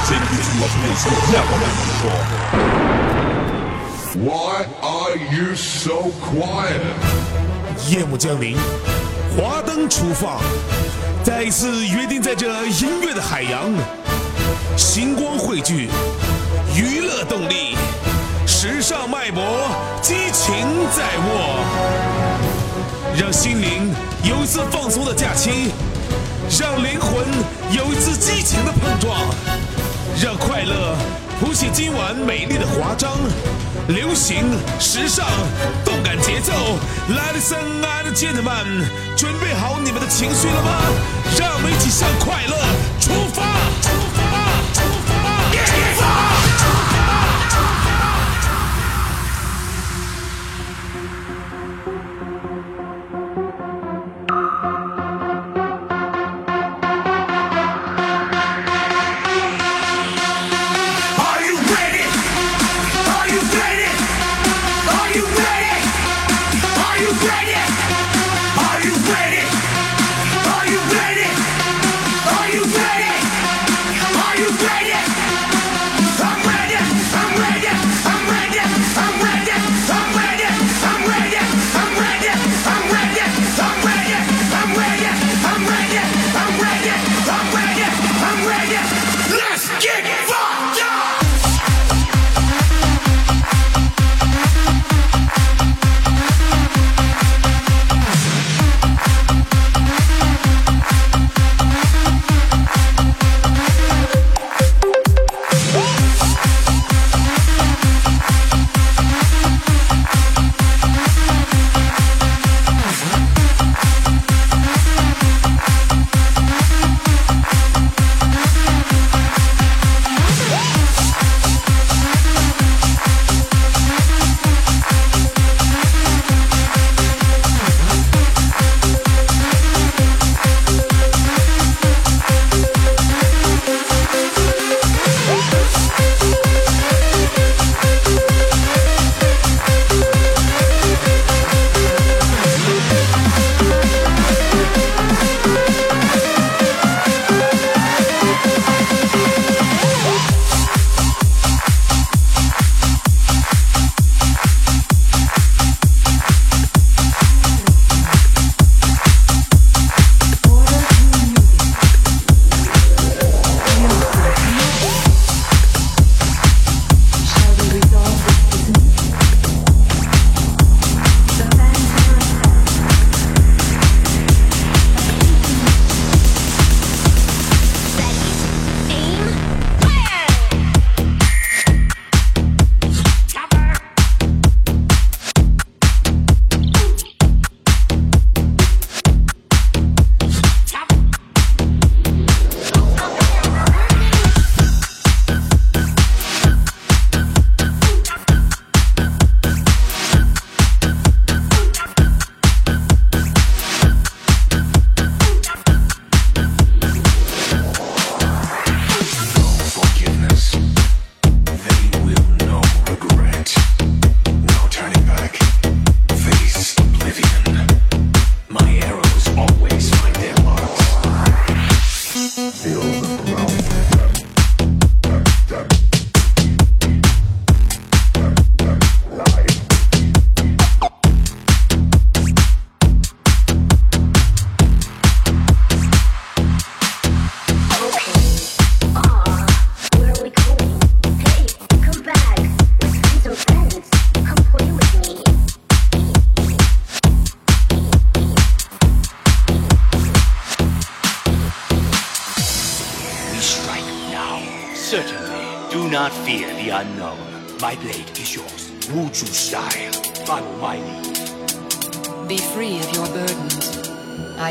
I'm gonna take you to a place you've never been before. Why are you so quiet? 夜幕降临，华灯初放，再一次约定在这音乐的海洋，星光汇聚，娱乐动力，时尚脉搏，激情在握，让心灵有一次放松的假期，让灵魂有一次激情的碰撞，让快乐谱写今晚美丽的华章。流行、时尚、动感节奏，Ladies and gentlemen，准备好你们的情绪了吗？让我们一起向快乐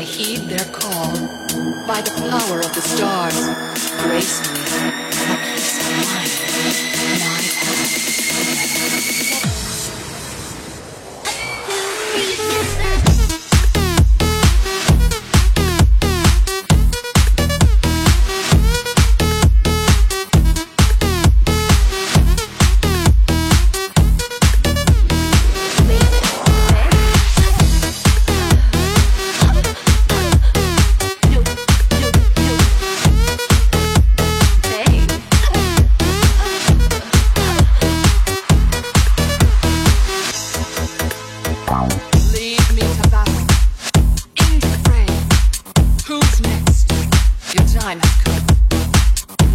I heed their call. By the power of the stars, grace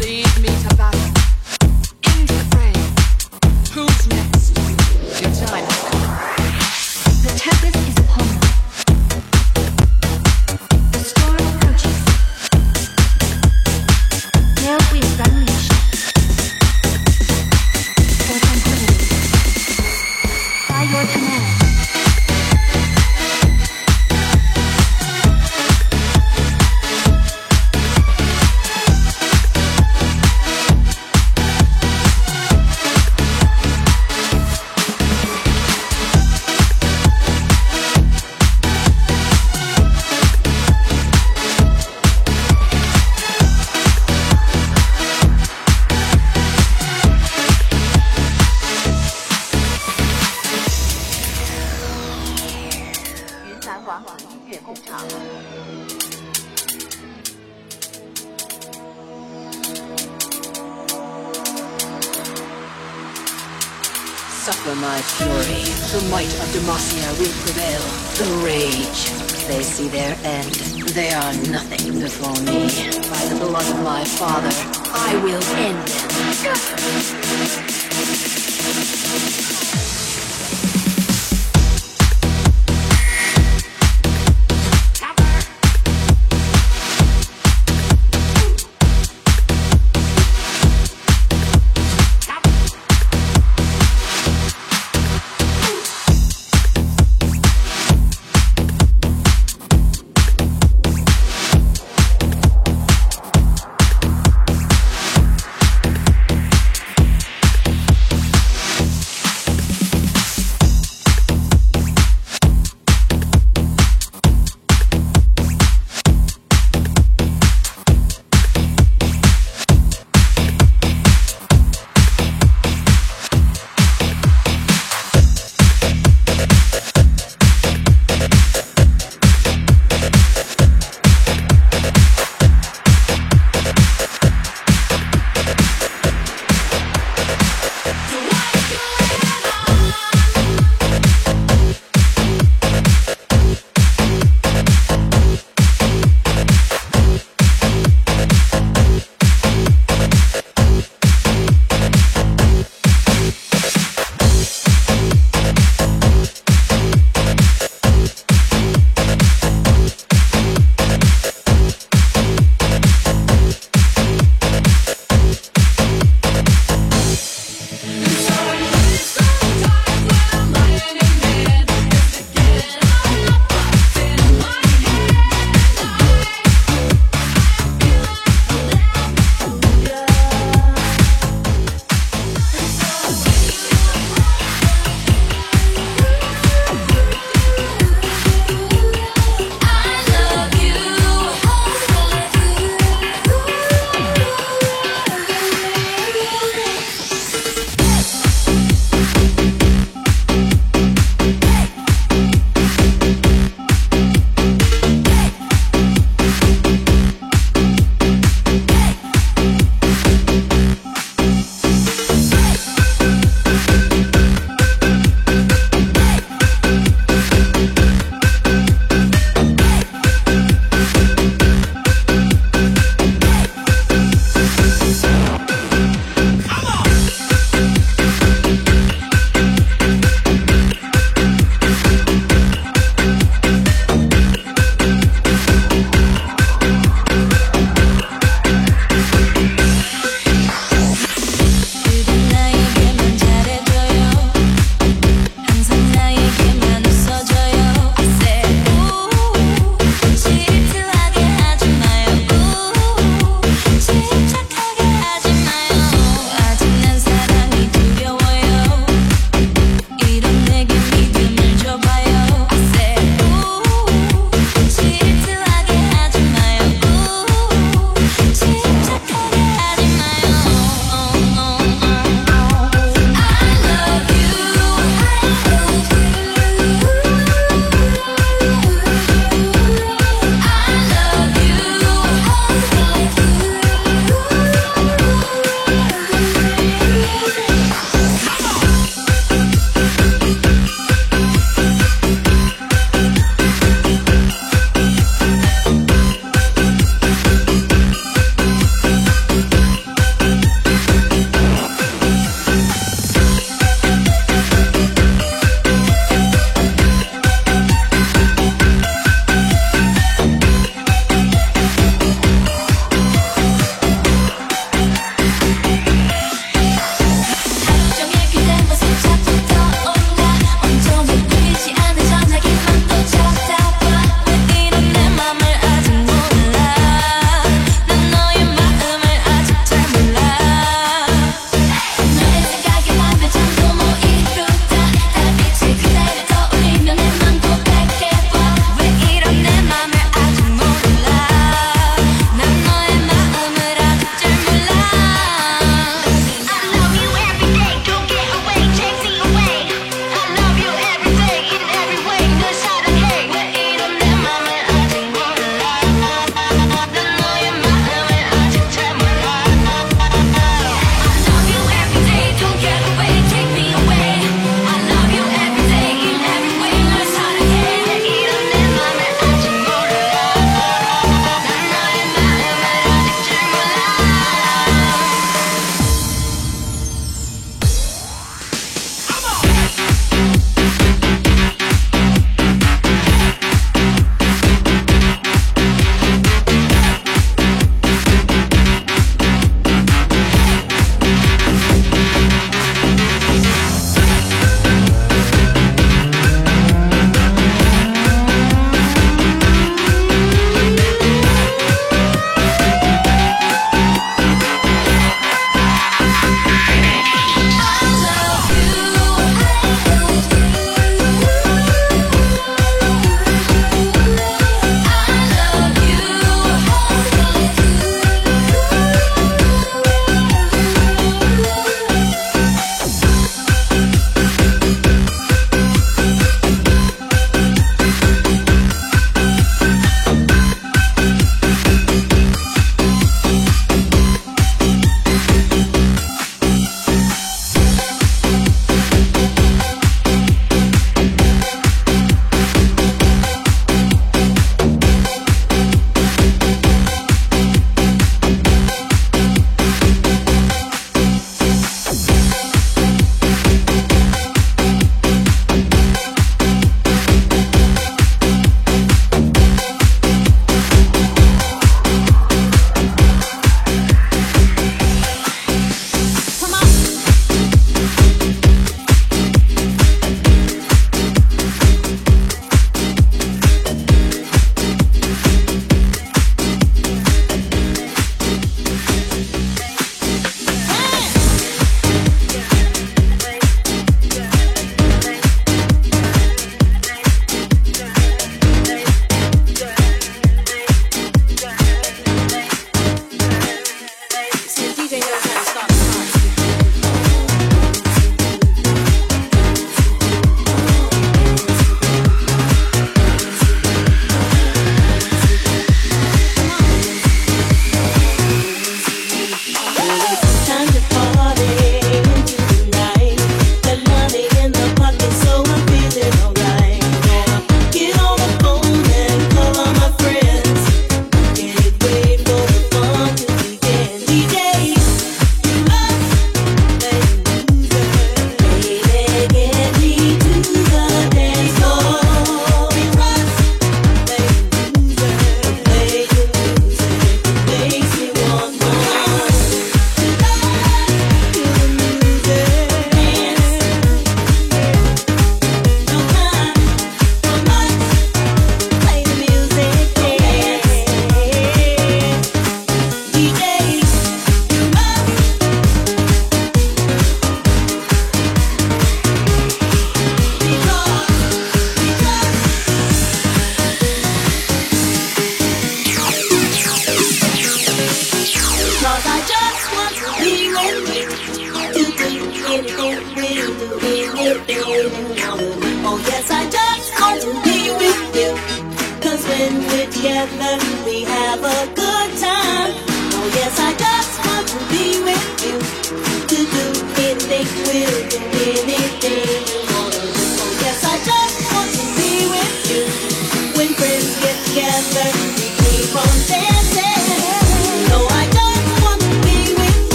Lead me to battle.